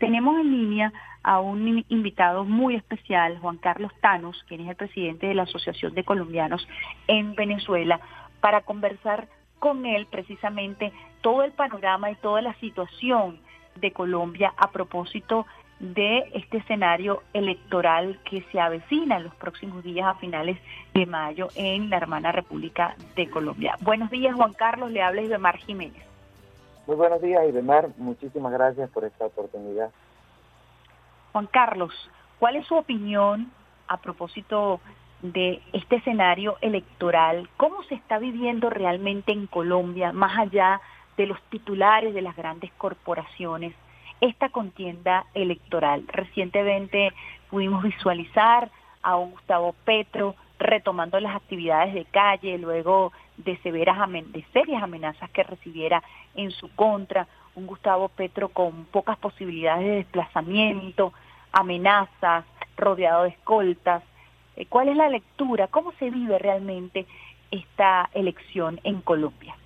Tenemos en línea a un invitado muy especial, Juan Carlos Tanos, quien es el presidente de la Asociación de Colombianos en Venezuela, para conversar con él precisamente todo el panorama y toda la situación de Colombia a propósito de este escenario electoral que se avecina en los próximos días a finales de mayo en la hermana República de Colombia. Buenos días, Juan Carlos, le habla Ibemar Jiménez. Muy buenos días, Ibemar. Muchísimas gracias por esta oportunidad. Juan Carlos, ¿cuál es su opinión a propósito de este escenario electoral? ¿Cómo se está viviendo realmente en Colombia, más allá de los titulares de las grandes corporaciones? esta contienda electoral. Recientemente pudimos visualizar a Gustavo Petro retomando las actividades de calle luego de severas de serias amenazas que recibiera en su contra, un Gustavo Petro con pocas posibilidades de desplazamiento, amenazas, rodeado de escoltas. Eh, ¿Cuál es la lectura? ¿Cómo se vive realmente esta elección en Colombia?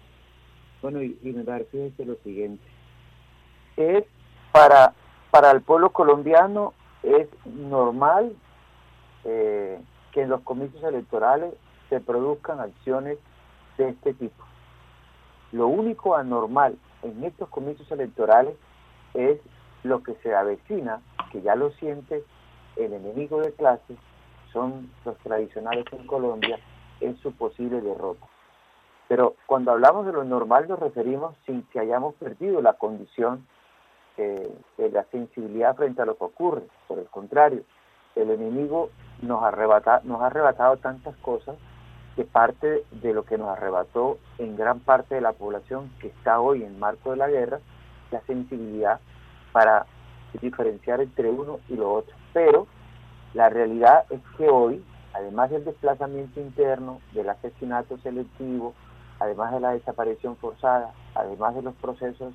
Bueno, y, me parece lo siguiente. Es para, para el pueblo colombiano es normal eh, que en los comicios electorales se produzcan acciones de este tipo. Lo único anormal en estos comicios electorales es lo que se avecina, que ya lo siente el enemigo de clase, son los tradicionales en Colombia, en su posible derrota. Pero cuando hablamos de lo normal nos referimos sin que hayamos perdido la condición eh, la sensibilidad frente a lo que ocurre. Por el contrario, el enemigo nos, arrebata, nos ha arrebatado tantas cosas que parte de lo que nos arrebató en gran parte de la población que está hoy en marco de la guerra, la sensibilidad para diferenciar entre uno y lo otro. Pero la realidad es que hoy, además del desplazamiento interno, del asesinato selectivo, además de la desaparición forzada, además de los procesos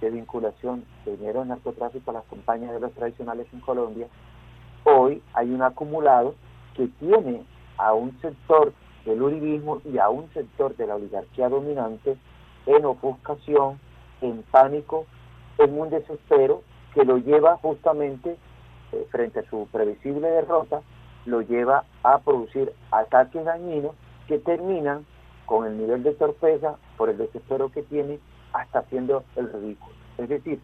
de vinculación de dinero de narcotráfico a las compañías de los tradicionales en Colombia, hoy hay un acumulado que tiene a un sector del uribismo y a un sector de la oligarquía dominante en ofuscación, en pánico, en un desespero que lo lleva justamente eh, frente a su previsible derrota, lo lleva a producir ataques dañinos que terminan con el nivel de torpeza por el desespero que tiene hasta haciendo el ridículo. Es decir,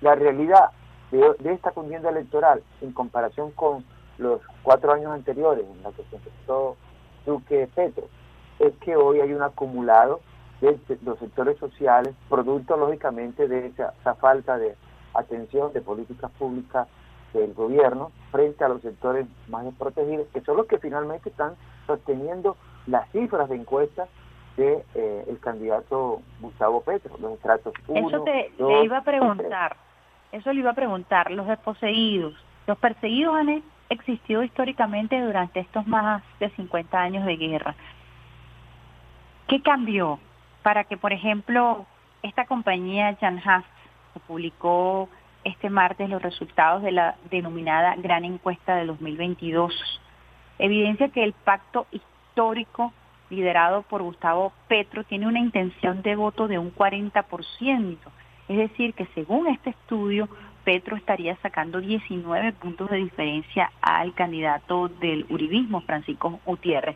la realidad de, esta contienda electoral en comparación con los cuatro años anteriores en la que se empezó Duque Petro, es que hoy hay un acumulado de los sectores sociales, producto lógicamente de esa, falta de atención de políticas públicas del gobierno frente a los sectores más desprotegidos, que son los que finalmente están sosteniendo las cifras de encuestas de eh, el candidato Gustavo Petro, los estratos Eso te, le iba a preguntar, eso le iba a preguntar, los desposeídos, los perseguidos han existido históricamente durante estos más de 50 años de guerra. ¿Qué cambió para que, por ejemplo, esta compañía Jan Haas publicó este martes los resultados de la denominada Gran Encuesta de 2022? Evidencia que el pacto histórico liderado por Gustavo Petro, tiene una intención de voto de un 40%. Es decir, que según este estudio, Petro estaría sacando 19 puntos de diferencia al candidato del uribismo, Francisco Gutiérrez.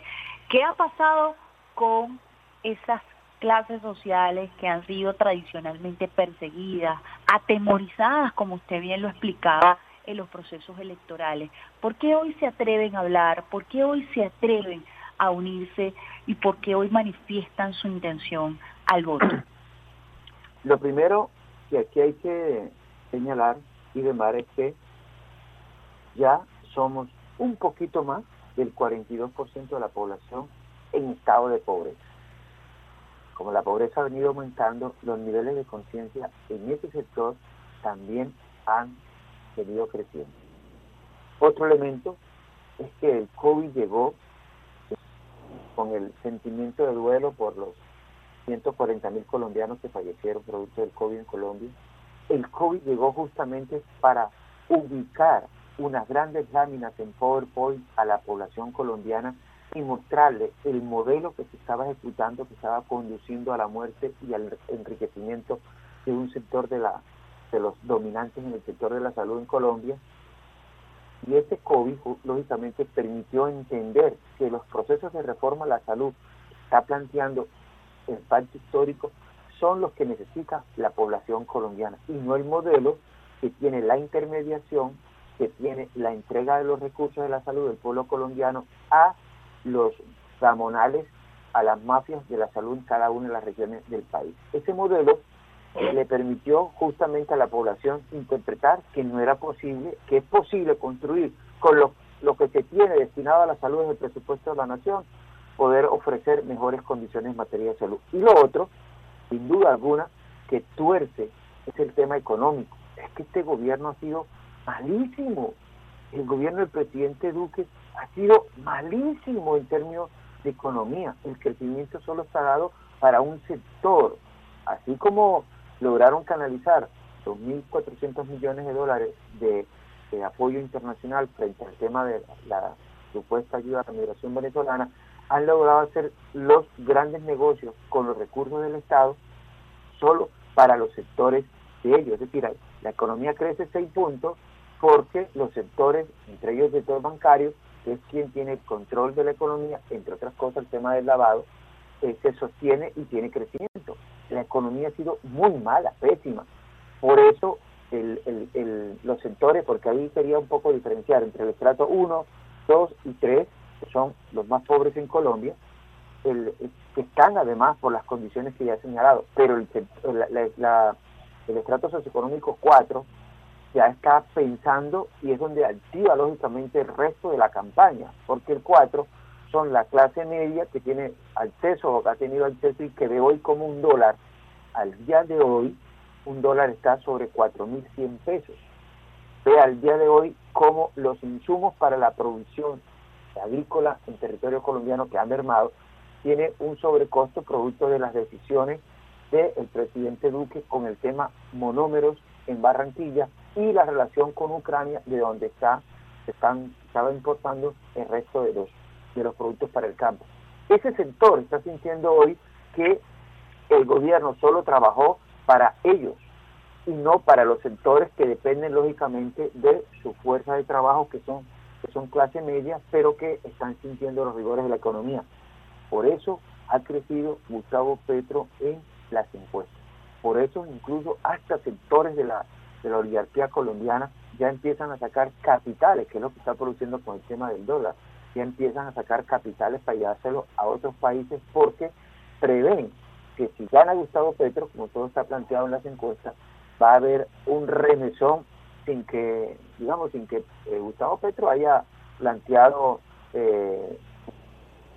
¿Qué ha pasado con esas clases sociales que han sido tradicionalmente perseguidas, atemorizadas, como usted bien lo explicaba, en los procesos electorales? ¿Por qué hoy se atreven a hablar? ¿Por qué hoy se atreven a unirse y por qué hoy manifiestan su intención al voto? Lo primero que aquí hay que señalar y demar es que ya somos un poquito más del 42% de la población en estado de pobreza. Como la pobreza ha venido aumentando, los niveles de conciencia en ese sector también han venido creciendo. Otro elemento es que el COVID llegó con el sentimiento de duelo por los 140 mil colombianos que fallecieron producto del COVID en Colombia. El COVID llegó justamente para ubicar unas grandes láminas en PowerPoint a la población colombiana y mostrarle el modelo que se estaba ejecutando, que estaba conduciendo a la muerte y al enriquecimiento de un sector de la de los dominantes en el sector de la salud en Colombia. Y ese COVID, lógicamente, permitió entender que los procesos de reforma a la salud está planteando el pacto histórico son los que necesita la población colombiana y no el modelo que tiene la intermediación, que tiene la entrega de los recursos de la salud del pueblo colombiano a los ramonales, a las mafias de la salud en cada una de las regiones del país. Ese modelo le permitió justamente a la población interpretar que no era posible, que es posible construir con lo, lo que se tiene destinado a la salud en el presupuesto de la nación, poder ofrecer mejores condiciones en materia de salud. Y lo otro, sin duda alguna, que tuerce es el tema económico. Es que este gobierno ha sido malísimo. El gobierno del presidente Duque ha sido malísimo en términos de economía. El crecimiento solo está dado para un sector. Así como lograron canalizar 2.400 millones de dólares de, apoyo internacional frente al tema de la supuesta ayuda a la migración venezolana, han logrado hacer los grandes negocios con los recursos del Estado solo para los sectores de ellos. Es decir, la economía crece seis puntos porque los sectores, entre ellos el sector bancario, que es quien tiene el control de la economía, entre otras cosas el tema del lavado, eh, se sostiene y tiene crecimiento. La economía ha sido muy mala, pésima. Por eso los sectores, porque ahí sería un poco diferenciar entre el estrato 1, 2 y 3, que son los más pobres en Colombia, el, que están además por las condiciones que ya he señalado, pero el, estrato socioeconómico 4 ya está pensando y es donde activa lógicamente el resto de la campaña, porque el 4 son la clase media que tiene acceso o que ha tenido acceso y que ve hoy como un dólar, al día de hoy un dólar está sobre 4.100 pesos. Ve al día de hoy como los insumos para la producción agrícola en territorio colombiano que ha mermado tiene un sobrecosto producto de las decisiones del presidente Duque con el tema monómeros en Barranquilla y la relación con Ucrania de donde está se están estaba importando el resto de los de los productos para el campo. Ese sector está sintiendo hoy que el gobierno solo trabajó para ellos y no para los sectores que dependen lógicamente de su fuerza de trabajo que son que son clase media, pero que están sintiendo los rigores de la economía. Por eso ha crecido Gustavo Petro en las encuestas. Por eso incluso hasta sectores de la, de la oligarquía colombiana ya empiezan a sacar capitales, que es lo que está produciendo con el tema del dólar, ya empiezan a sacar capitales para llevárselo a otros países porque prevén que si gana Gustavo Petro, como todo está planteado en las encuestas, va a haber un remesón sin que, digamos, sin que eh, Gustavo Petro haya planteado eh,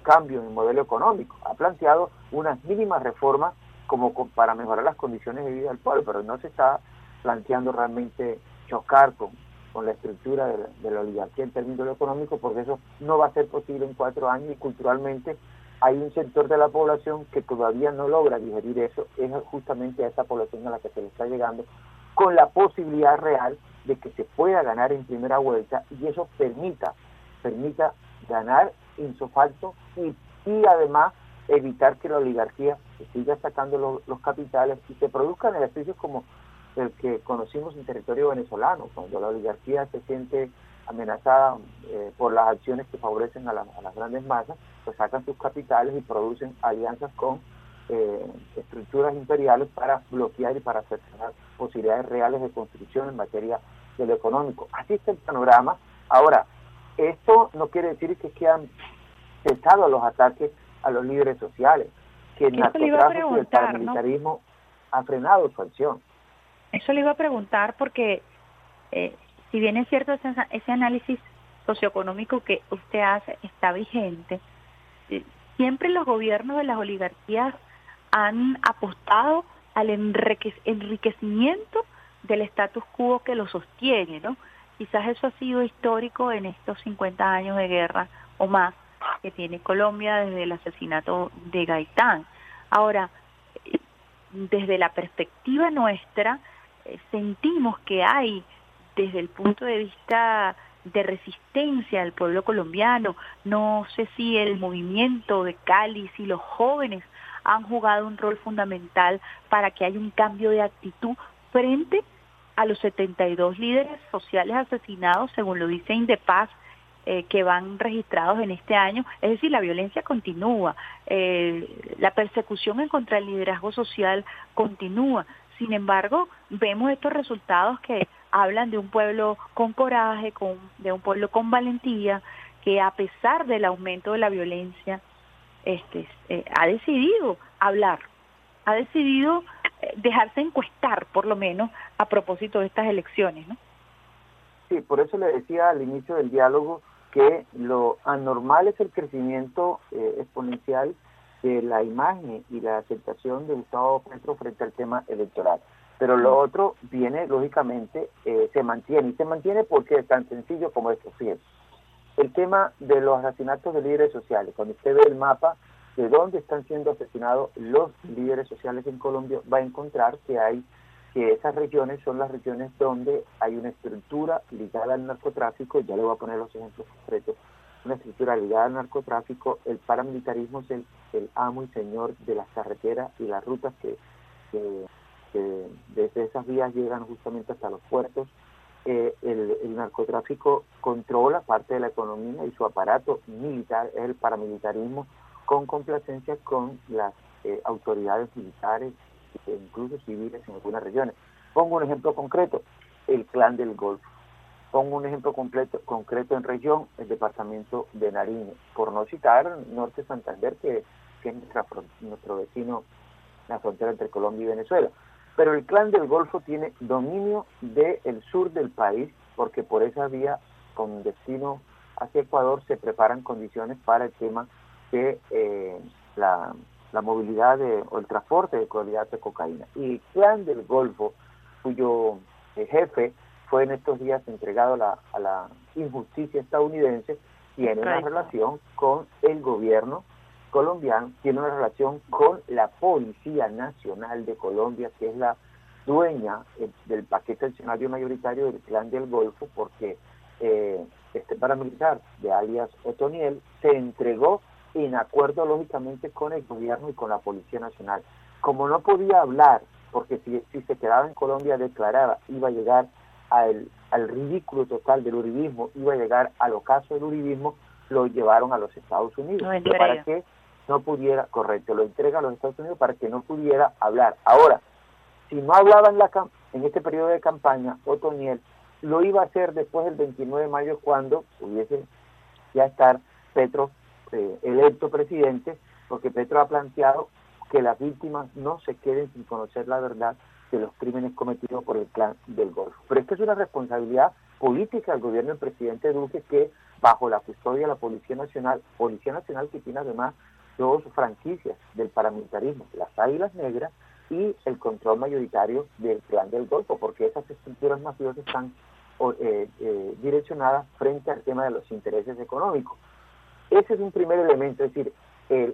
cambios en el modelo económico. Ha planteado unas mínimas reformas como para mejorar las condiciones de vida del pueblo, pero no se está planteando realmente chocar con, con la estructura de la, oligarquía en términos de lo económico, porque eso no va a ser posible en cuatro años y culturalmente hay un sector de la población que todavía no logra digerir eso, es justamente a esa población a la que se le está llegando, con la posibilidad real de que se pueda ganar en primera vuelta y eso permita, permita ganar insofalto y, y además evitar que la oligarquía siga sacando los capitales y se produzcan ejercicios como el que conocimos en territorio venezolano, cuando la oligarquía se siente amenazada eh, por las acciones que favorecen a, las grandes masas, pues sacan sus capitales y producen alianzas con eh, estructuras imperiales para bloquear y para cercenar posibilidades reales de construcción en materia de lo económico. Así está el panorama. Ahora, esto no quiere decir que, que han cesado los ataques a los líderes sociales, que el narcotráfico y el paramilitarismo han frenado su acción. Eso le iba a preguntar porque, eh, si bien es cierto ese, ese, análisis socioeconómico que usted hace está vigente, eh, siempre los gobiernos de las oligarquías han apostado al enriquecimiento del status quo que lo sostiene, ¿no? Quizás eso ha sido histórico en estos 50 años de guerra o más que tiene Colombia desde el asesinato de Gaitán. Ahora, desde la perspectiva nuestra, eh, sentimos que hay desde el punto de vista de resistencia del pueblo colombiano, no sé si el movimiento de Cali, si los jóvenes han jugado un rol fundamental para que haya un cambio de actitud frente a los 72 líderes sociales asesinados, según lo dice Indepaz, eh, que van registrados en este año. Es decir, la violencia continúa, eh, la persecución en contra del liderazgo social continúa. Sin embargo, vemos estos resultados que hablan de un pueblo con coraje, con, de un pueblo con valentía, que a pesar del aumento de la violencia, este, eh, ha decidido hablar, ha decidido dejarse encuestar, por lo menos, a propósito de estas elecciones, ¿no? Sí, por eso le decía al inicio del diálogo que lo anormal es el crecimiento eh, exponencial de la imagen y la aceptación de Gustavo Petro frente al tema electoral. Pero lo otro viene, lógicamente, eh, se mantiene. Y se mantiene porque es tan sencillo como esto. Fíjense, el tema de los asesinatos de líderes sociales. Cuando usted ve el mapa de dónde están siendo asesinados los líderes sociales en Colombia, va a encontrar que hay que esas regiones son las regiones donde hay una estructura ligada al narcotráfico, ya le voy a poner los ejemplos concretos, una estructura ligada al narcotráfico, el paramilitarismo es el, amo y señor de las carreteras y las rutas que, desde esas vías llegan justamente hasta los puertos, eh, el, narcotráfico controla parte de la economía y su aparato militar es el paramilitarismo con complacencia con las eh, autoridades militares incluso civiles en algunas regiones. Pongo un ejemplo concreto, el clan del Golfo. Pongo un ejemplo completo, concreto en región, el departamento de Nariño, por no citar Norte Santander, que, es nuestro vecino, la frontera entre Colombia y Venezuela. Pero el clan del Golfo tiene dominio del sur del país, porque por esa vía, con destino hacia Ecuador, se preparan condiciones para el tema de eh, la la movilidad o el transporte de cualidad de cocaína. Y el clan del Golfo, cuyo eh, jefe fue en estos días entregado a la, injusticia estadounidense, tiene una relación con el gobierno colombiano, tiene una relación con la Policía Nacional de Colombia, que es la dueña eh, del paquete accionario mayoritario del clan del Golfo, porque eh, este paramilitar de alias Otoniel se entregó en acuerdo lógicamente con el gobierno y con la Policía Nacional. Como no podía hablar, porque si, si se quedaba en Colombia declarada, iba a llegar al, al ridículo total del uribismo, iba a llegar al ocaso del uribismo, lo llevaron a los Estados Unidos. para que no pudiera, correcto, lo entrega a los Estados Unidos para que no pudiera hablar. Ahora, si no hablaba en, la, en este periodo de campaña, Otoniel lo iba a hacer después del 29 de mayo cuando pudiese ya estar Petro eh, electo presidente, porque Petro ha planteado que las víctimas no se queden sin conocer la verdad de los crímenes cometidos por el clan del Golfo. Pero esto es una responsabilidad política del gobierno del presidente Duque que bajo la custodia de la Policía Nacional, Policía Nacional que tiene además dos franquicias del paramilitarismo, las Águilas Negras y el control mayoritario del clan del Golfo, porque esas estructuras mafiosas están eh, eh, direccionadas frente al tema de los intereses económicos. Ese es un primer elemento, es decir,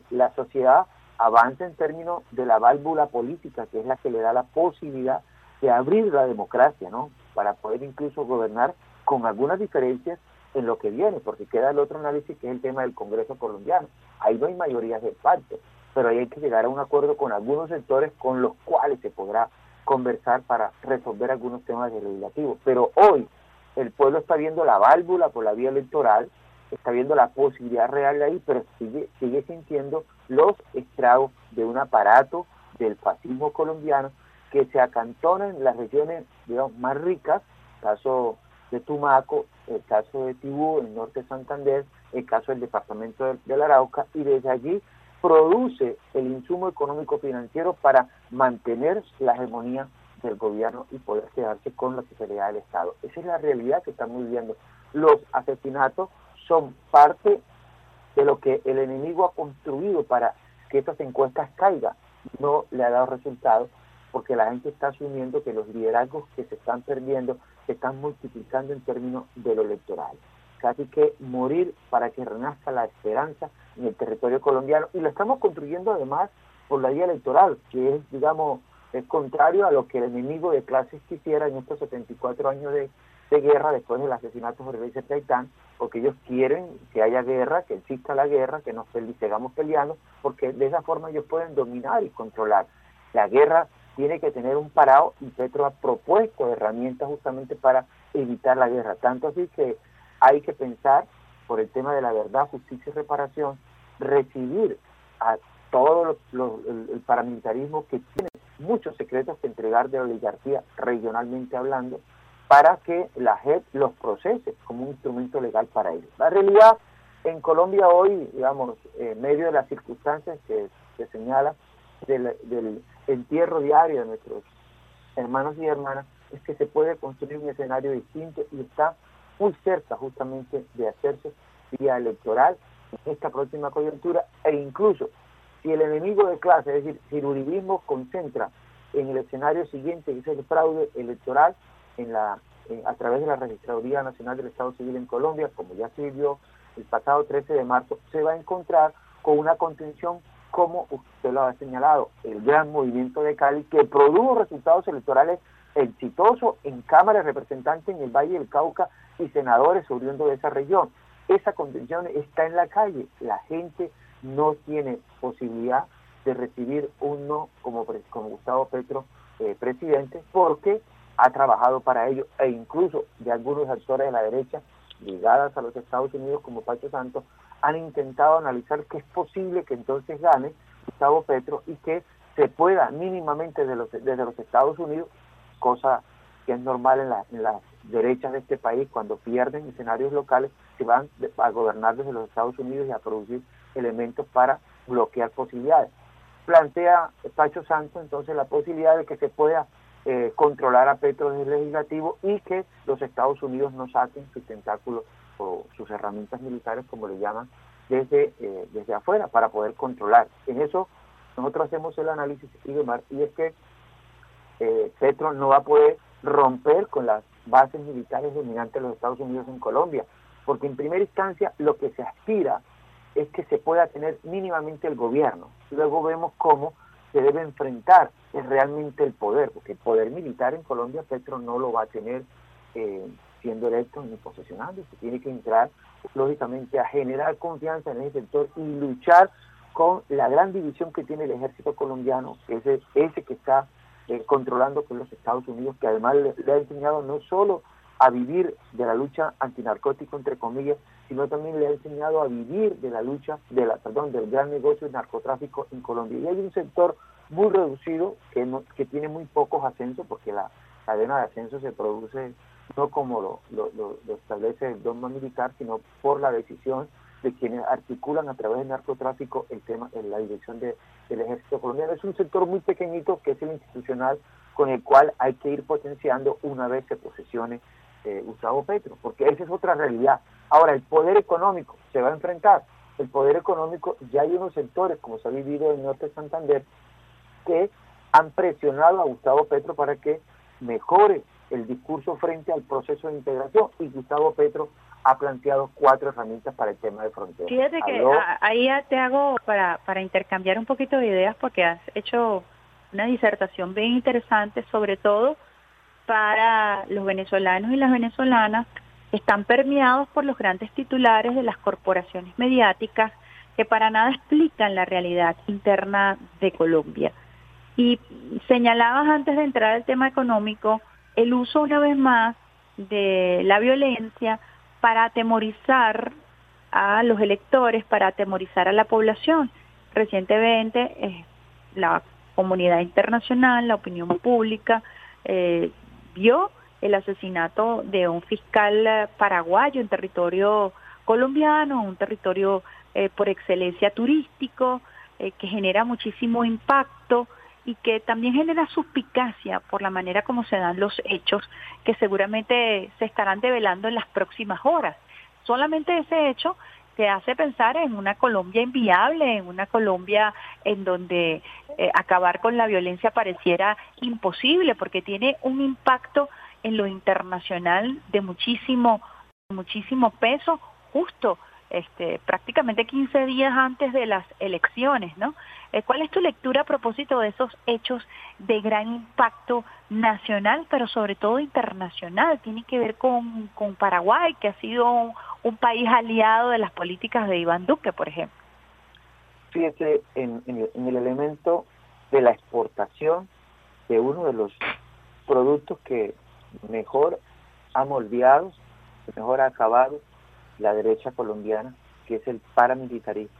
la sociedad avanza en términos de la válvula política, que es la que le da la posibilidad de abrir la democracia, ¿no? Para poder incluso gobernar con algunas diferencias en lo que viene, porque queda el otro análisis que es el tema del Congreso colombiano. Ahí no hay mayorías de parte, pero ahí hay que llegar a un acuerdo con algunos sectores con los cuales se podrá conversar para resolver algunos temas legislativos. Pero hoy el pueblo está viendo la válvula por la vía electoral está viendo la posibilidad real de ahí, pero sigue, sigue sintiendo los estragos de un aparato del fascismo colombiano que se acantona en las regiones digamos, más ricas, caso de Tumaco, el caso de Tibú, el norte de Santander, el caso del departamento del, Arauca, y desde allí produce el insumo económico financiero para mantener la hegemonía del gobierno y poder quedarse con la Secretaría del Estado. Esa es la realidad que estamos viviendo. Los asesinatos son parte de lo que el enemigo ha construido para que estas encuestas caigan. No le ha dado resultados porque la gente está asumiendo que los liderazgos que se están perdiendo se están multiplicando en términos de lo electoral. Casi que morir para que renazca la esperanza en el territorio colombiano. Y lo estamos construyendo además por la vía electoral, que es, digamos, es contrario a lo que el enemigo de clases quisiera en estos 74 años de, guerra después del asesinato de Jorge Taitán, porque ellos quieren que haya guerra, que exista la guerra, que nos sigamos peleando, porque de esa forma ellos pueden dominar y controlar. La guerra tiene que tener un parado y Petro ha propuesto herramientas justamente para evitar la guerra. Tanto así que hay que pensar por el tema de la verdad, justicia y reparación, recibir a todo el, paramilitarismo que tiene muchos secretos que entregar de la oligarquía regionalmente hablando para que la JEP los procese como un instrumento legal para ellos. La realidad en Colombia hoy, digamos, en medio de las circunstancias que se señala del, entierro diario de nuestros hermanos y hermanas, es que se puede construir un escenario distinto y está muy cerca justamente de hacerse vía electoral en esta próxima coyuntura e incluso si el enemigo de clase, es decir, si concentra en el escenario siguiente, que es el fraude electoral, en la, a través de la Registraduría Nacional del Estado Civil en Colombia, como ya se vio el pasado 13 de marzo, se va a encontrar con una contención como usted lo ha señalado, el gran movimiento de Cali, que produjo resultados electorales exitosos en Cámara de Representantes en el Valle del Cauca y senadores oriundos de esa región. Esa contención está en la calle. La gente no tiene posibilidad de recibir un no como, como Gustavo Petro eh, presidente porque ha trabajado para ello e incluso de algunos actores de la derecha ligadas a los Estados Unidos como Pacho Santos han intentado analizar que es posible que entonces gane Gustavo Petro y que se pueda mínimamente desde los, Estados Unidos, cosa que es normal en, en las derechas de este país, cuando pierden escenarios locales, se van a gobernar desde los Estados Unidos y a producir elementos para bloquear posibilidades. Plantea Pacho Santos entonces la posibilidad de que se pueda eh, controlar a Petro desde el legislativo y que los Estados Unidos no saquen sus tentáculos o sus herramientas militares, como le llaman, desde, eh, desde afuera para poder controlar. En eso nosotros hacemos el análisis y demás, y es que eh, Petro no va a poder romper con las bases militares dominantes de los Estados Unidos en Colombia, porque en primera instancia lo que se aspira es que se pueda tener mínimamente el gobierno. Luego vemos cómo se debe enfrentar realmente el poder, porque el poder militar en Colombia Petro no lo va a tener eh, siendo electo ni posesionando, se tiene que entrar lógicamente a generar confianza en ese sector y luchar con la gran división que tiene el ejército colombiano, ese, ese que está eh, controlando con los Estados Unidos, que además le, ha enseñado no solo a vivir de la lucha antinarcótico, entre comillas, sino también le ha enseñado a vivir de la lucha, de la, perdón, del gran negocio de narcotráfico en Colombia. Y hay un sector muy reducido que, no, que tiene muy pocos ascensos, porque la cadena de ascenso se produce no como lo, lo, establece el dogma militar, sino por la decisión de quienes articulan a través del narcotráfico el tema en la dirección de, del ejército colombiano. Es un sector muy pequeñito que es el institucional con el cual hay que ir potenciando una vez se posesione eh, Gustavo Petro, porque esa es otra realidad. Ahora, el poder económico se va a enfrentar. El poder económico, ya hay unos sectores, como se ha vivido en el norte de Santander, que han presionado a Gustavo Petro para que mejore el discurso frente al proceso de integración y Gustavo Petro ha planteado cuatro herramientas para el tema de frontera. Fíjate que ahí te hago para, para intercambiar un poquito de ideas porque has hecho una disertación bien interesante, sobre todo para los venezolanos y las venezolanas están permeados por los grandes titulares de las corporaciones mediáticas que para nada explican la realidad interna de Colombia. Y señalabas antes de entrar al tema económico el uso una vez más de la violencia para atemorizar a los electores, para atemorizar a la población. Recientemente eh, la comunidad internacional, la opinión pública, eh, vio el asesinato de un fiscal paraguayo en territorio colombiano, un territorio eh, por excelencia turístico, que genera muchísimo impacto y que también genera suspicacia por la manera como se dan los hechos que seguramente se estarán develando en las próximas horas. Solamente ese hecho te hace pensar en una Colombia inviable, en una Colombia en donde eh, acabar con la violencia pareciera imposible porque tiene un impacto en lo internacional de muchísimo muchísimo peso justo este, prácticamente 15 días antes de las elecciones, ¿no? Eh, ¿Cuál es tu lectura a propósito de esos hechos de gran impacto nacional, pero sobre todo internacional? Tiene que ver con, con Paraguay, que ha sido un, país aliado de las políticas de Iván Duque, por ejemplo. Fíjate en, en, el, elemento de la exportación de uno de los productos que mejor ha moldeado, mejor ha acabado la derecha colombiana, que es el paramilitarismo.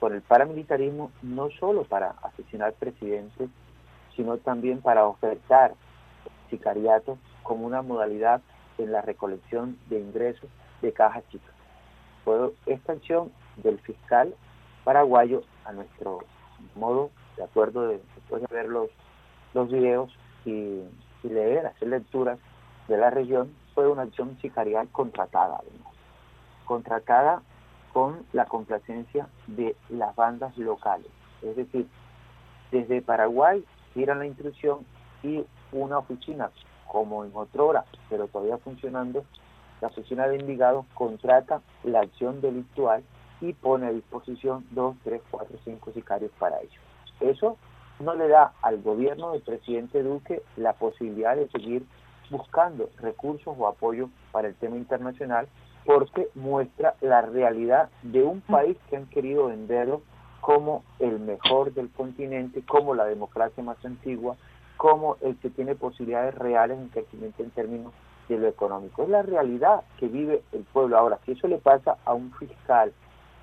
Por el paramilitarismo no solo para asesinar presidentes, sino también para ofertar sicariato como una modalidad en la recolección de ingresos de cajas chicas. Fue esta acción del fiscal paraguayo, a nuestro modo, de acuerdo después de ver los, los videos y, leer, hacer lecturas de la región, fue una acción sicarial contratada, contratada con la complacencia de las bandas locales. Es decir, desde Paraguay tiran la instrucción y una oficina, como en otrora, pero todavía funcionando, la oficina de Envigado contrata la acción delictual y pone a disposición dos, tres, cuatro, cinco sicarios para ello. Eso no le da al gobierno del presidente Duque la posibilidad de seguir buscando recursos o apoyo para el tema internacional porque muestra la realidad de un país que han querido venderlo como el mejor del continente, como la democracia más antigua, como el que tiene posibilidades reales en crecimiento en términos de lo económico. Es la realidad que vive el pueblo. Ahora, si eso le pasa a un fiscal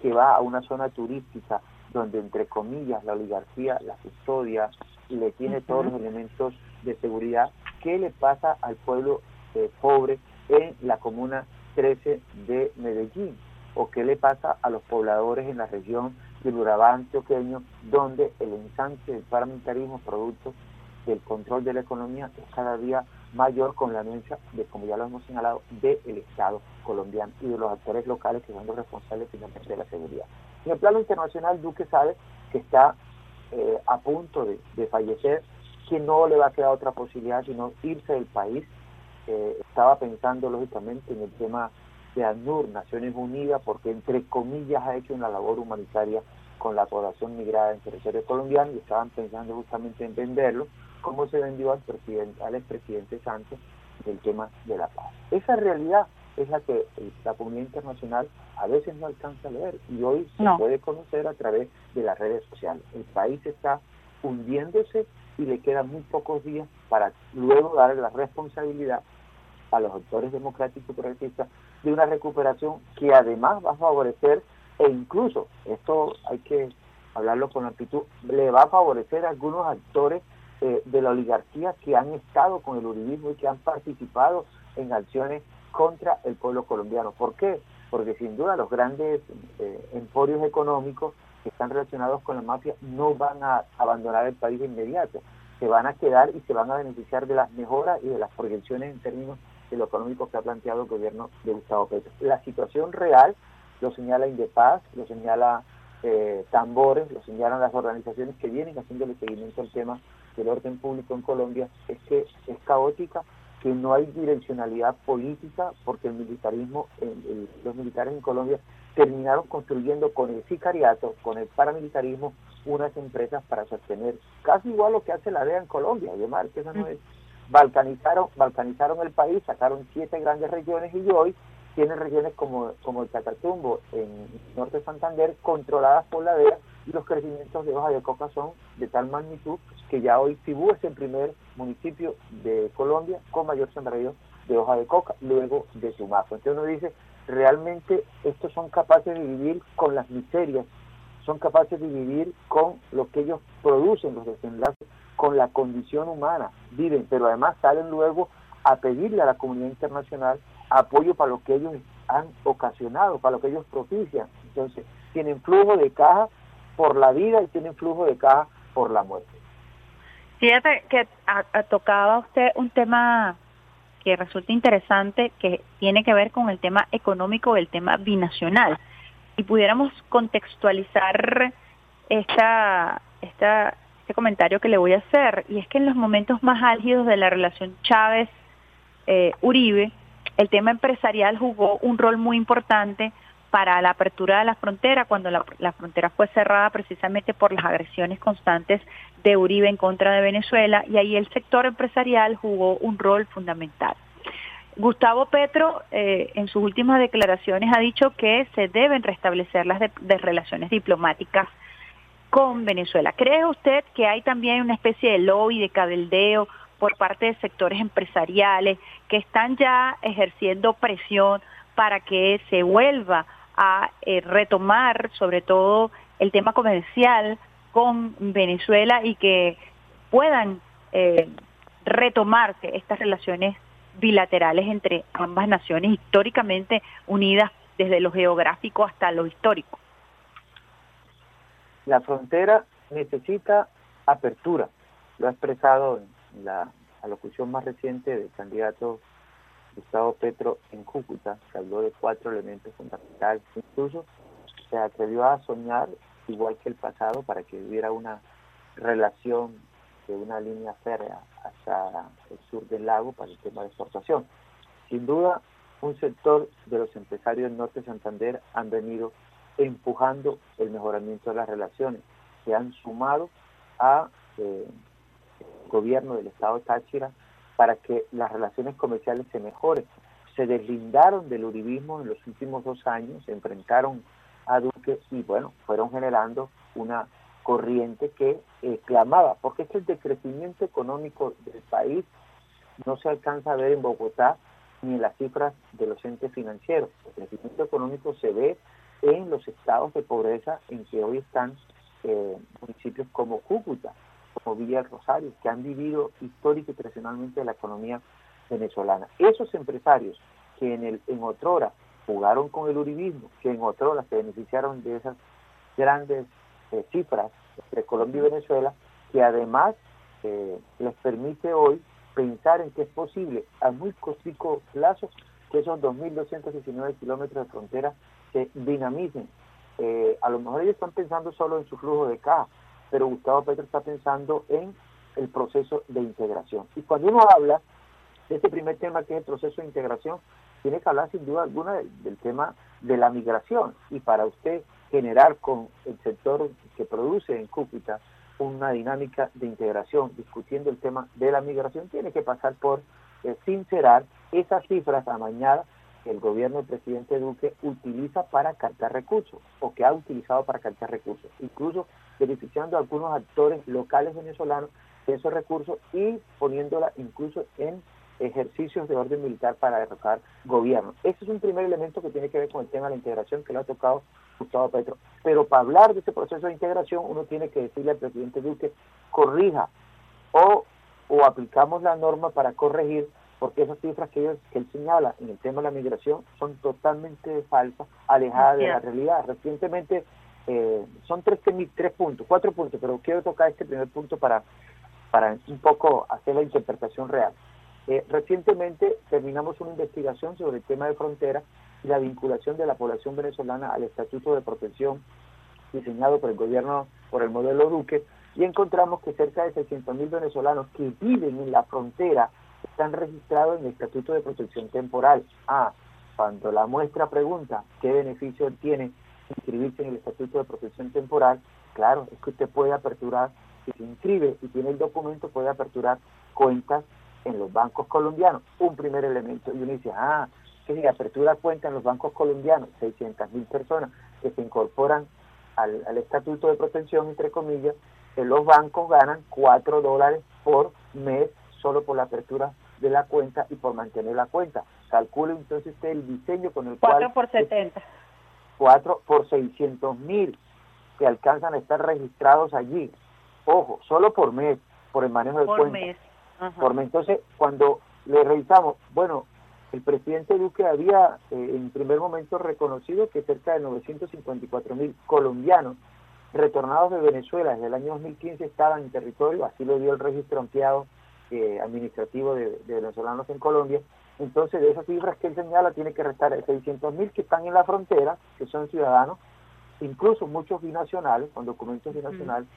que va a una zona turística donde, entre comillas, la oligarquía la custodia le tiene todos los elementos de seguridad, ¿qué le pasa al pueblo eh, pobre en la comuna 13 de Medellín? ¿O qué le pasa a los pobladores en la región del Urabá antioqueño, donde el ensanche del paramilitarismo producto del control de la economía es cada día mayor con la anuncia de, como ya lo hemos señalado, del Estado colombiano y de los actores locales que son los responsables finalmente de la seguridad. En el plano internacional, Duque sabe que está eh, a punto de, fallecer, que no le va a quedar otra posibilidad sino irse del país. Eh, estaba pensando lógicamente en el tema de ANUR, Naciones Unidas, porque entre comillas ha hecho una labor humanitaria con la población migrada en territorio colombiano y estaban pensando justamente en venderlo cómo se vendió al presidente, al expresidente Santos del tema de la paz. Esa realidad es la que eh, la comunidad internacional a veces no alcanza a leer y hoy se puede conocer a través de las redes sociales. El país está hundiéndose y le quedan muy pocos días para luego darle la responsabilidad a los actores democráticos y progresistas de una recuperación que además va a favorecer e incluso, esto hay que hablarlo con amplitud, le va a favorecer a algunos actores eh, de la oligarquía que han estado con el uribismo y que han participado en acciones contra el pueblo colombiano. ¿Por qué? Porque sin duda los grandes eh, emporios económicos que están relacionados con la mafia no van a abandonar el país de inmediato, se van a quedar y se van a beneficiar de las mejoras y de las proyecciones en términos de lo económico que ha planteado el gobierno de Gustavo Petro. La situación real lo señala Indepaz, lo señala eh, Tambores, lo señalan las organizaciones que vienen haciéndole seguimiento al tema del orden público en Colombia es que es caótica, que no hay direccionalidad política, porque el militarismo, los militares en Colombia terminaron construyendo con el sicariato, con el paramilitarismo, unas empresas para sostener casi igual lo que hace la DEA en Colombia, además que eso no es, balcanizaron, balcanizaron el país, sacaron siete grandes regiones y hoy tienen regiones como, como el Catatumbo en norte de Santander controladas por la DEA y los crecimientos de hoja de coca son de tal magnitud que ya hoy Cibú es el primer municipio de Colombia con mayor sembradío de hoja de coca, luego de Sumazo. Entonces uno dice, realmente estos son capaces de vivir con las miserias, son capaces de vivir con lo que ellos producen, los desenlaces, con la condición humana, viven, pero además salen luego a pedirle a la comunidad internacional apoyo para lo que ellos han ocasionado, para lo que ellos propician. Entonces, tienen flujo de caja por la vida y tienen flujo de caja por la muerte. Fíjate que tocaba usted un tema que resulta interesante, que tiene que ver con el tema económico, el tema binacional. Y pudiéramos contextualizar esta, esta, este comentario que le voy a hacer, y es que en los momentos más álgidos de la relación Chávez-Uribe, el tema empresarial jugó un rol muy importante para la apertura de la frontera, cuando la, frontera fue cerrada precisamente por las agresiones constantes de Uribe en contra de Venezuela, y ahí el sector empresarial jugó un rol fundamental. Gustavo Petro eh, en sus últimas declaraciones ha dicho que se deben restablecer las de, relaciones diplomáticas con Venezuela. ¿Cree usted que hay también una especie de lobby, de cabildeo por parte de sectores empresariales que están ya ejerciendo presión para que se vuelva a eh, retomar sobre todo el tema comercial con Venezuela y que puedan eh, retomarse estas relaciones bilaterales entre ambas naciones históricamente unidas desde lo geográfico hasta lo histórico. La frontera necesita apertura, lo ha expresado en la alocución más reciente del candidato Gustavo Petro en Cúcuta, que habló de cuatro elementos fundamentales, incluso se atrevió a soñar igual que el pasado para que hubiera una relación de una línea férrea hasta el sur del lago para el tema de exportación. Sin duda, un sector de los empresarios del norte de Santander han venido empujando el mejoramiento de las relaciones, se han sumado a eh, el gobierno del estado Táchira para que las relaciones comerciales se mejoren. Se deslindaron del uribismo en los últimos dos años, se enfrentaron a Duque y bueno, fueron generando una corriente que eh, clamaba, porque es que el decrecimiento económico del país no se alcanza a ver en Bogotá ni en las cifras de los entes financieros. El crecimiento económico se ve en los estados de pobreza en que hoy están eh, municipios como Cúcuta, como Villa Rosario, que han vivido histórico y tradicionalmente la economía venezolana. Esos empresarios que en, el, en otrora jugaron con el uribismo, que en otrora se beneficiaron de esas grandes eh, cifras de Colombia y Venezuela, que además eh, les permite hoy pensar en que es posible a muy cortico plazo que esos 2.219 kilómetros de frontera se dinamicen. Eh, a lo mejor ellos están pensando solo en su flujo de caja, pero Gustavo Petro está pensando en el proceso de integración. Y cuando uno habla de este primer tema que es el proceso de integración, tiene que hablar sin duda alguna del, tema de la migración. Y para usted generar con el sector que produce en Cúcuta una dinámica de integración, discutiendo el tema de la migración, tiene que pasar por eh, sincerar esas cifras amañadas que el gobierno del presidente Duque utiliza para captar recursos o que ha utilizado para captar recursos, incluso beneficiando a algunos actores locales venezolanos de esos recursos y poniéndola incluso en ejercicios de orden militar para derrocar gobierno. Ese es un primer elemento que tiene que ver con el tema de la integración que le ha tocado Gustavo Petro. Pero para hablar de este proceso de integración, uno tiene que decirle al presidente Duque, corrija o, o aplicamos la norma para corregir, porque esas cifras que, ellos, que él señala en el tema de la migración son totalmente falsas, alejadas de la realidad. Recientemente eh, son tres, tres puntos, cuatro puntos, pero quiero tocar este primer punto para, para un poco hacer la interpretación real. Eh, recientemente terminamos una investigación sobre el tema de frontera y la vinculación de la población venezolana al Estatuto de Protección diseñado por el gobierno, por el modelo Duque, y encontramos que cerca de 600 mil venezolanos que viven en la frontera están registrados en el Estatuto de Protección Temporal. Ah, cuando la muestra pregunta qué beneficio tiene inscribirse en el Estatuto de Protección Temporal, claro, es que usted puede aperturar, si se inscribe y tiene el documento, puede aperturar cuentas en los bancos colombianos, un primer elemento. Y uno dice, ah, que si apertura cuenta en los bancos colombianos, 600 mil personas que se incorporan al, estatuto de protección, entre comillas, que los bancos ganan 4 dólares por mes solo por la apertura de la cuenta y por mantener la cuenta. Calcule entonces usted el diseño con el cual... 4 por 70. 4 por 600 mil que alcanzan a estar registrados allí. Ojo, solo por mes, por el manejo de por Mes. Por Entonces, cuando le revisamos, bueno, el presidente Duque había eh, en primer momento reconocido que cerca de 954 mil colombianos retornados de Venezuela desde el año 2015 estaban en territorio, así lo dio el registro ampliado eh, administrativo de, venezolanos en Colombia. Entonces, de esas cifras que él señala, tiene que restar 600 mil que están en la frontera, que son ciudadanos, incluso muchos binacionales, con documentos binacionales,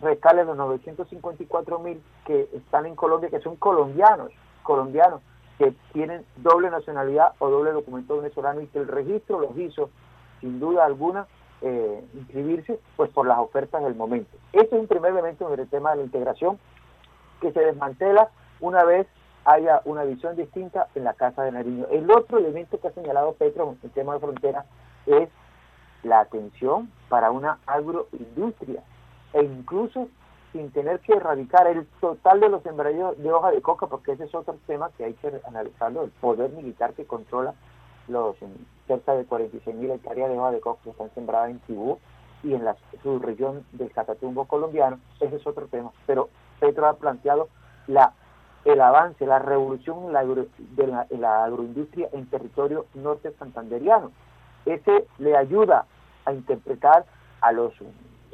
recale los 954 mil que están en Colombia, que son colombianos, colombianos, que tienen doble nacionalidad o doble documento venezolano y que el registro los hizo, sin duda alguna, eh, inscribirse pues por las ofertas del momento. Ese es un primer elemento en el tema de la integración que se desmantela una vez haya una visión distinta en la Casa de Nariño. El otro elemento que ha señalado Petro en tema de frontera es la atención para una agroindustria e incluso sin tener que erradicar el total de los sembradíos de hoja de coca, porque ese es otro tema que hay que analizarlo, el poder militar que controla los cerca de 46 mil hectáreas de hoja de coca que están sembradas en Tibú y en la subregión del Catatumbo colombiano, ese es otro tema. Pero Petro ha planteado la el avance, la revolución en la, de la, agroindustria en territorio norte santanderiano. Ese le ayuda a interpretar a los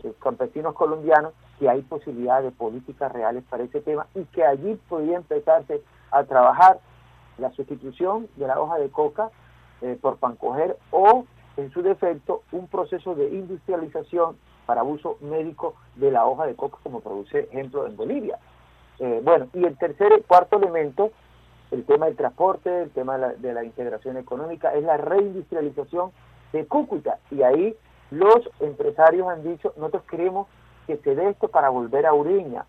eh, campesinos colombianos que hay posibilidad de políticas reales para ese tema y que allí podría empezarse a trabajar la sustitución de la hoja de coca eh, por pancoger o, en su defecto, un proceso de industrialización para uso médico de la hoja de coca, como produce ejemplo en Bolivia. Eh, bueno, y el tercer, cuarto elemento, el tema del transporte, el tema de la, integración económica, es la reindustrialización de Cúcuta. Y ahí los empresarios han dicho, nosotros queremos que se dé esto para volver a Ureña,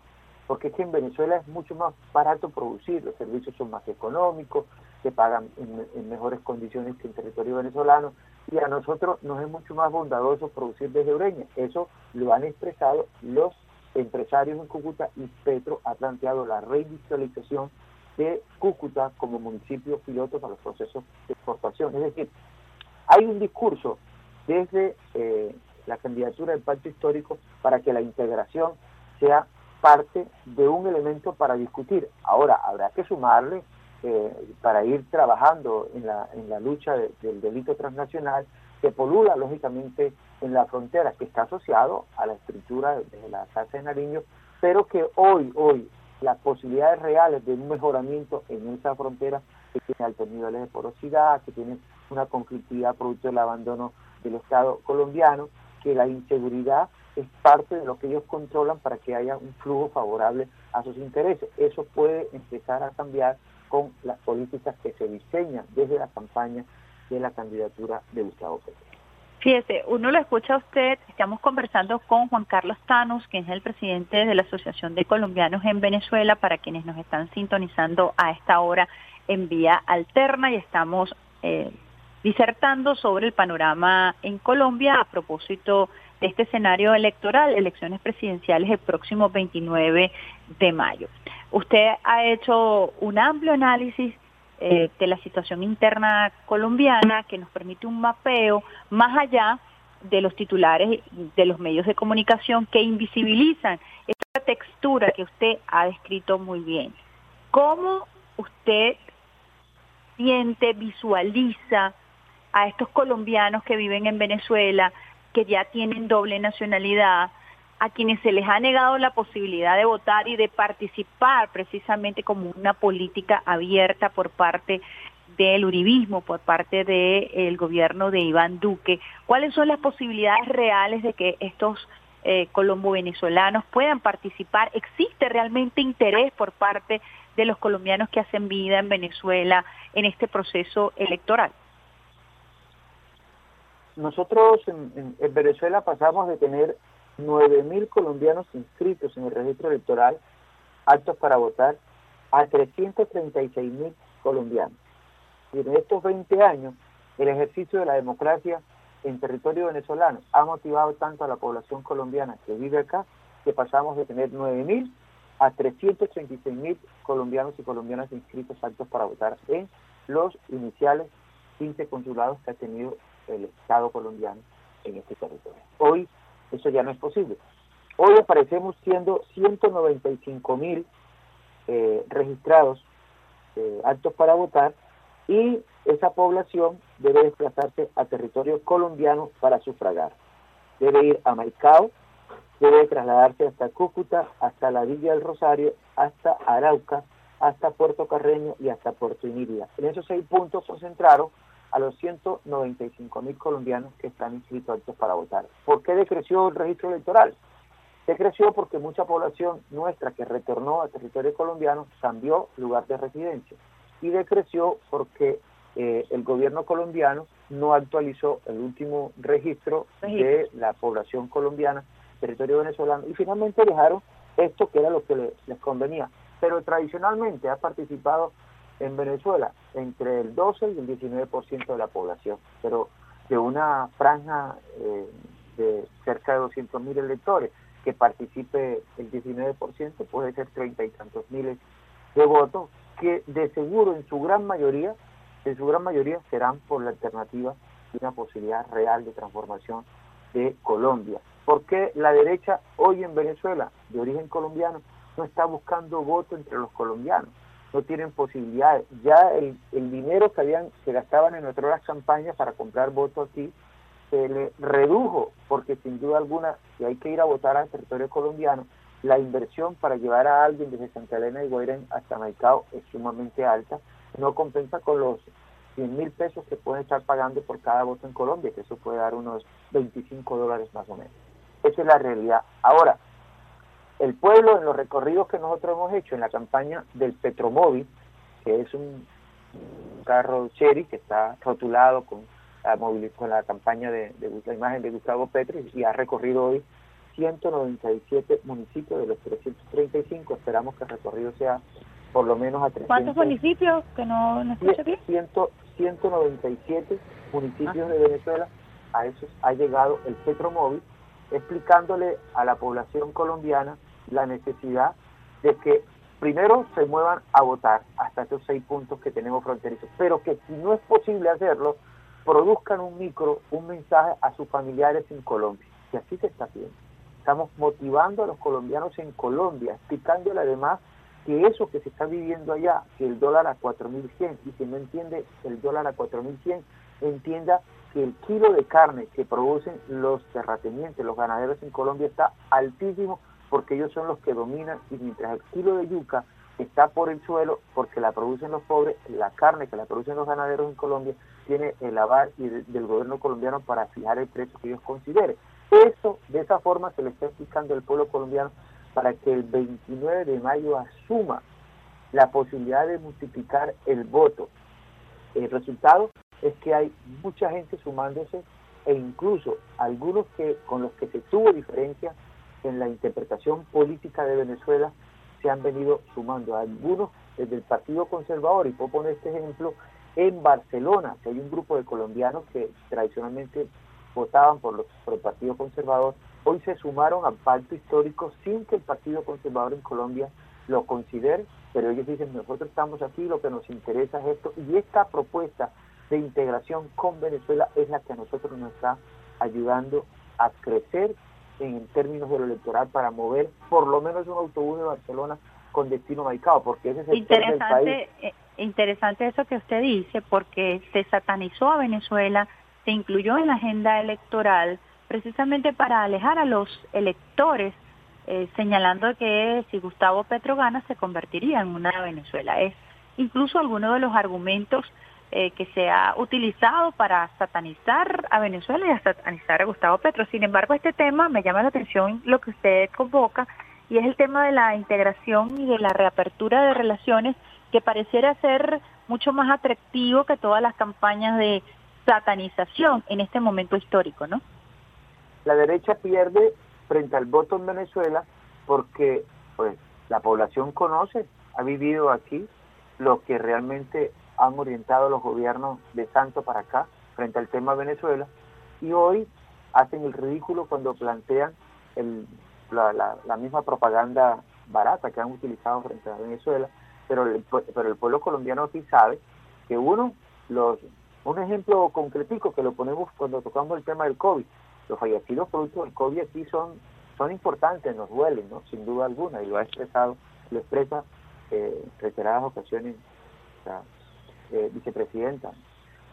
porque es que en Venezuela es mucho más barato producir, los servicios son más económicos, se pagan en, mejores condiciones que en territorio venezolano, y a nosotros nos es mucho más bondadoso producir desde Ureña. Eso lo han expresado los empresarios en Cúcuta y Petro ha planteado la reindustrialización de Cúcuta como municipio piloto para los procesos de exportación. Es decir, hay un discurso desde eh, la candidatura del pacto histórico para que la integración sea parte de un elemento para discutir. Ahora, habrá que sumarle eh, para ir trabajando en la, en la lucha del delito transnacional que polula lógicamente en la frontera, que está asociado a la estructura de la Casa de Nariño, pero que hoy, hoy, las posibilidades reales de un mejoramiento en esa frontera que tiene altos niveles de porosidad, que tiene una conflictividad producto del abandono del Estado colombiano, que la inseguridad es parte de lo que ellos controlan para que haya un flujo favorable a sus intereses. Eso puede empezar a cambiar con las políticas que se diseñan desde la campaña de la candidatura de Gustavo Petro. Fíjese, uno lo escucha a usted, estamos conversando con Juan Carlos Tanos, que es el presidente de la Asociación de Colombianos en Venezuela, para quienes nos están sintonizando a esta hora en vía alterna y estamos eh, disertando sobre el panorama en Colombia a propósito de este escenario electoral, elecciones presidenciales el próximo 29 de mayo. Usted ha hecho un amplio análisis eh, de la situación interna colombiana que nos permite un mapeo más allá de los titulares de los medios de comunicación que invisibilizan esta textura que usted ha descrito muy bien. ¿Cómo usted siente, visualiza a estos colombianos que viven en Venezuela, que ya tienen doble nacionalidad, a quienes se les ha negado la posibilidad de votar y de participar precisamente como una política abierta por parte del uribismo, por parte del gobierno de Iván Duque. ¿Cuáles son las posibilidades reales de que estos eh, colombo-venezolanos puedan participar? ¿Existe realmente interés por parte de los colombianos que hacen vida en Venezuela en este proceso electoral? Nosotros en Venezuela pasamos de tener 9.000 colombianos inscritos en el registro electoral aptos para votar a 336.000 colombianos. Y en estos 20 años, el ejercicio de la democracia en territorio venezolano ha motivado tanto a la población colombiana que vive acá que pasamos de tener 9.000 a 336.000 colombianos y colombianas inscritos aptos para votar en los iniciales 15 consulados que ha tenido el Estado colombiano en este territorio. Hoy eso ya no es posible. Hoy aparecemos siendo 195 mil eh, registrados eh, aptos para votar y esa población debe desplazarse a territorio colombiano para sufragar. Debe ir a Maicao, debe trasladarse hasta Cúcuta, hasta la Villa del Rosario, hasta Arauca, hasta Puerto Carreño y hasta Puerto Iniria. En esos seis puntos concentraron a los 195 mil colombianos que están inscritos para votar. ¿Por qué decreció el registro electoral? Decreció porque mucha población nuestra que retornó al territorio colombiano cambió lugar de residencia y decreció porque eh, el gobierno colombiano no actualizó el último registro de la población colombiana, territorio venezolano, y finalmente dejaron esto que era lo que les convenía. Pero tradicionalmente ha participado en Venezuela entre el 12 y el 19% de la población, pero de una franja eh, de cerca de 200.000 electores. que participe el 19%, puede ser treinta y tantos miles de votos, que de seguro en su gran mayoría, en su gran mayoría serán por la alternativa de una posibilidad real de transformación de Colombia. ¿Por qué la derecha hoy en Venezuela, de origen colombiano, no está buscando voto entre los colombianos? No tienen posibilidades. Ya el, dinero que, habían, que gastaban en nuestras campañas para comprar votos aquí se le redujo, porque sin duda alguna, si hay que ir a votar al territorio colombiano, la inversión para llevar a alguien desde Santa Elena y Guairén hasta Maicao es sumamente alta, no compensa con los 100 mil pesos que pueden estar pagando por cada voto en Colombia, que eso puede dar unos 25 dólares más o menos. Esa es la realidad. Ahora, el pueblo en los recorridos que nosotros hemos hecho en la campaña del Petromóvil, que es un, carro Cherry que está rotulado con la, con la campaña de, la imagen de Gustavo Petri y ha recorrido hoy 197 municipios de los 335. Esperamos que el recorrido sea por lo menos a 300. ¿Cuántos municipios que no, no escucha bien? 197 municipios de Venezuela. A esos ha llegado el Petromóvil explicándole a la población colombiana la necesidad de que primero se muevan a votar hasta esos seis puntos que tenemos fronterizos, pero que si no es posible hacerlo, produzcan un micro, un mensaje a sus familiares en Colombia. Y así se está haciendo. Estamos motivando a los colombianos en Colombia, explicándole además que eso que se está viviendo allá, que el dólar a 4.100, y si no entiende el dólar a 4.100, entienda que el kilo de carne que producen los terratenientes, los ganaderos en Colombia está altísimo porque ellos son los que dominan y mientras el kilo de yuca está por el suelo porque la producen los pobres, la carne que la producen los ganaderos en Colombia tiene el aval del gobierno colombiano para fijar el precio que ellos consideren. Eso, de esa forma, se le está explicando al pueblo colombiano para que el 29 de mayo asuma la posibilidad de multiplicar el voto. El resultado es que hay mucha gente sumándose e incluso algunos que con los que se tuvo diferencia en la interpretación política de Venezuela se han venido sumando. Algunos desde el Partido Conservador, y puedo poner este ejemplo, en Barcelona, que hay un grupo de colombianos que tradicionalmente votaban por, los, por el Partido Conservador, hoy se sumaron al pacto histórico sin que el Partido Conservador en Colombia lo considere, pero ellos dicen, nosotros estamos aquí, lo que nos interesa es esto, y esta propuesta de integración con Venezuela es la que a nosotros nos está ayudando a crecer en términos de lo electoral para mover por lo menos un autobús de Barcelona con destino Maicao, porque ese es el interesante, del país. Eh, interesante eso que usted dice, porque se satanizó a Venezuela, se incluyó en la agenda electoral precisamente para alejar a los electores, eh, señalando que si Gustavo Petro gana se convertiría en una Venezuela. Es incluso alguno de los argumentos eh, que se ha utilizado para satanizar a Venezuela y a satanizar a Gustavo Petro. Sin embargo, este tema me llama la atención lo que usted convoca y es el tema de la integración y de la reapertura de relaciones que pareciera ser mucho más atractivo que todas las campañas de satanización en este momento histórico, ¿no? La derecha pierde frente al voto en Venezuela porque pues la población conoce, ha vivido aquí lo que realmente han orientado los gobiernos de Santo para acá frente al tema Venezuela y hoy hacen el ridículo cuando plantean el, la, misma propaganda barata que han utilizado frente a Venezuela, pero el, pero el pueblo colombiano aquí sabe que uno, los un ejemplo concretico que lo ponemos cuando tocamos el tema del COVID, los fallecidos productos del COVID aquí son, son importantes, nos duelen, ¿no? sin duda alguna, y lo ha expresado, lo expresa eh, reiteradas ocasiones eh, vicepresidenta.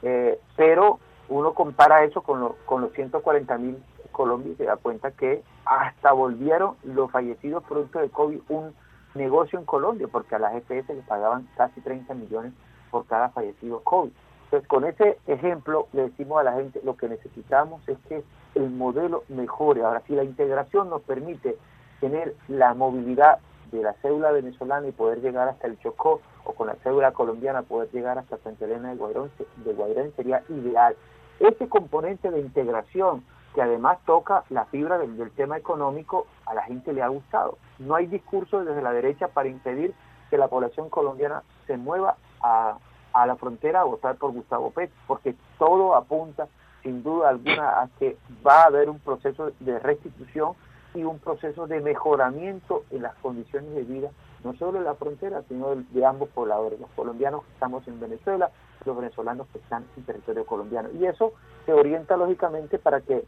Eh, pero uno compara eso con, con los 140 mil Colombia y se da cuenta que hasta volvieron los fallecidos producto de COVID un negocio en Colombia, porque a las EPS le pagaban casi 30 millones por cada fallecido COVID. Entonces, con ese ejemplo le decimos a la gente, lo que necesitamos es que el modelo mejore. Ahora, si la integración nos permite tener la movilidad de la cédula venezolana y poder llegar hasta el Chocó o con la cédula colombiana poder llegar hasta Santa Elena de Guairón, de sería ideal. Ese componente de integración que además toca la fibra del, tema económico, a la gente le ha gustado. No hay discurso desde la derecha para impedir que la población colombiana se mueva a, a la frontera a votar por Gustavo Petro, porque todo apunta sin duda alguna a que va a haber un proceso de restitución y un proceso de mejoramiento en las condiciones de vida, no solo en la frontera, sino de, ambos pobladores, los colombianos que estamos en Venezuela, los venezolanos que están en territorio colombiano. Y eso se orienta lógicamente para que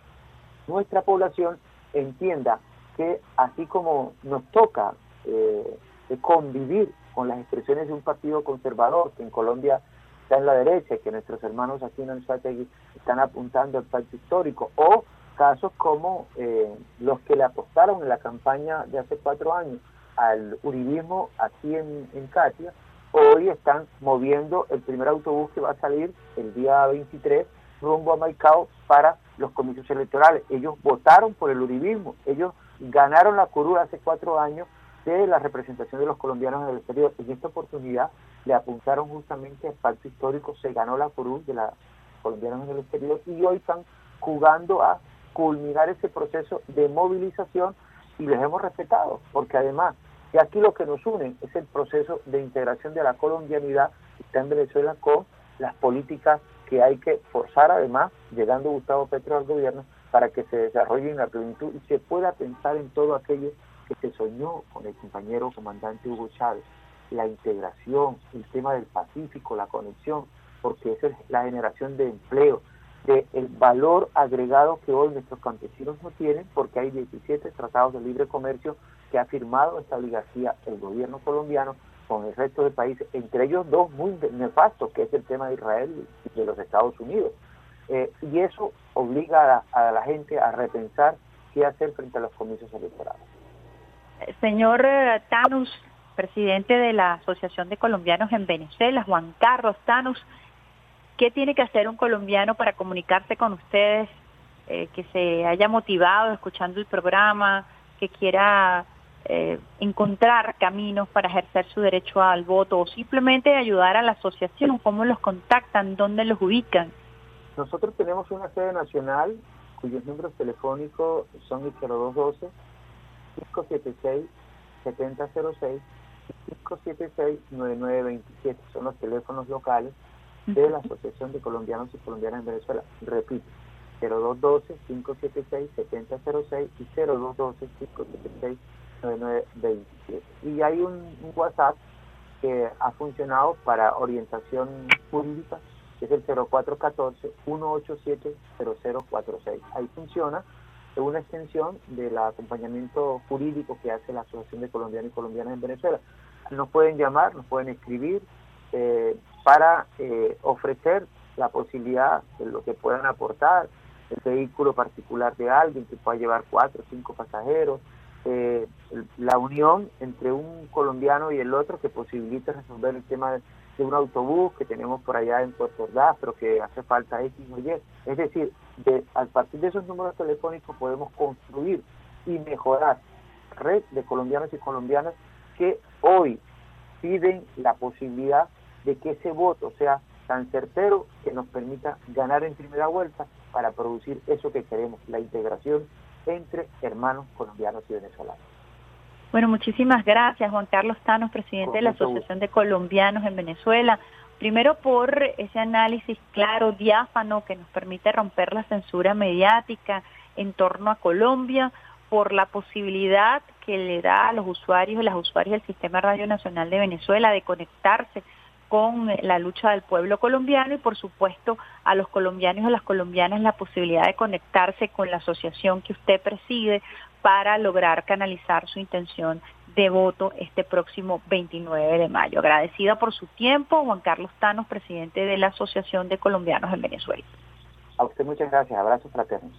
nuestra población entienda que así como nos toca eh, convivir con las expresiones de un partido conservador que en Colombia está en la derecha que nuestros hermanos aquí en el están apuntando al pacto histórico, o casos como eh, los que le apostaron en la campaña de hace cuatro años al uribismo aquí en, en Katia, hoy están moviendo el primer autobús que va a salir el día 23 rumbo a Maicao para los comicios electorales. Ellos votaron por el uribismo, ellos ganaron la curul hace cuatro años de la representación de los colombianos en el exterior. En esta oportunidad le apuntaron justamente al pacto histórico, se ganó la curul de los colombianos en el exterior y hoy están jugando a culminar ese proceso de movilización y les hemos respetado, porque además, y aquí lo que nos une es el proceso de integración de la colombianidad que está en Venezuela con las políticas que hay que forzar además, llegando Gustavo Petro al gobierno, para que se desarrolle en la plenitud y se pueda pensar en todo aquello que se soñó con el compañero comandante Hugo Chávez, la integración, el tema del Pacífico, la conexión, porque esa es la generación de empleo, del valor agregado que hoy nuestros campesinos no tienen, porque hay 17 tratados de libre comercio que ha firmado esta oligarquía el gobierno colombiano con el resto del país, entre ellos dos muy nefastos, que es el tema de Israel y de los Estados Unidos. Eh, y eso obliga a, la gente a repensar qué hacer frente a los comicios electorales. Señor eh, Tanus, presidente de la Asociación de Colombianos en Venezuela, Juan Carlos Tanus, ¿Qué tiene que hacer un colombiano para comunicarse con ustedes, eh, que se haya motivado escuchando el programa, que quiera eh, encontrar caminos para ejercer su derecho al voto o simplemente ayudar a la asociación? ¿Cómo los contactan? ¿Dónde los ubican? Nosotros tenemos una sede nacional cuyos números telefónicos son el 0212 576 7006 y 576 9927. Son los teléfonos locales de la Asociación de Colombianos y Colombianas en Venezuela. Repito, 0212-576-7006 y 0212-576-9927. Y hay un, WhatsApp que ha funcionado para orientación jurídica, que es el 0414-187-0046. Ahí funciona una extensión del acompañamiento jurídico que hace la Asociación de Colombianos y Colombianas en Venezuela. Nos pueden llamar, nos pueden escribir, eh, para eh, ofrecer la posibilidad de lo que puedan aportar, el vehículo particular de alguien que pueda llevar cuatro o cinco pasajeros, eh, la unión entre un colombiano y el otro que posibilite resolver el tema de, un autobús que tenemos por allá en Puerto Ordaz, pero que hace falta X o Y. Es decir, de, a partir de esos números telefónicos podemos construir y mejorar red de colombianos y colombianas que hoy piden la posibilidad de que ese voto sea tan certero que nos permita ganar en primera vuelta para producir eso que queremos, la integración entre hermanos colombianos y venezolanos. Bueno, muchísimas gracias, Juan Carlos Tanos, presidente de la Asociación de Colombianos en Venezuela. Primero por ese análisis claro, diáfano, que nos permite romper la censura mediática en torno a Colombia, por la posibilidad que le da a los usuarios y las usuarias del Sistema Radio Nacional de Venezuela de conectarse con la lucha del pueblo colombiano y por supuesto a los colombianos y a las colombianas la posibilidad de conectarse con la asociación que usted preside para lograr canalizar su intención de voto este próximo 29 de mayo. Agradecida por su tiempo, Juan Carlos Tanos, presidente de la Asociación de Colombianos en Venezuela. A usted muchas gracias, abrazos fraternos.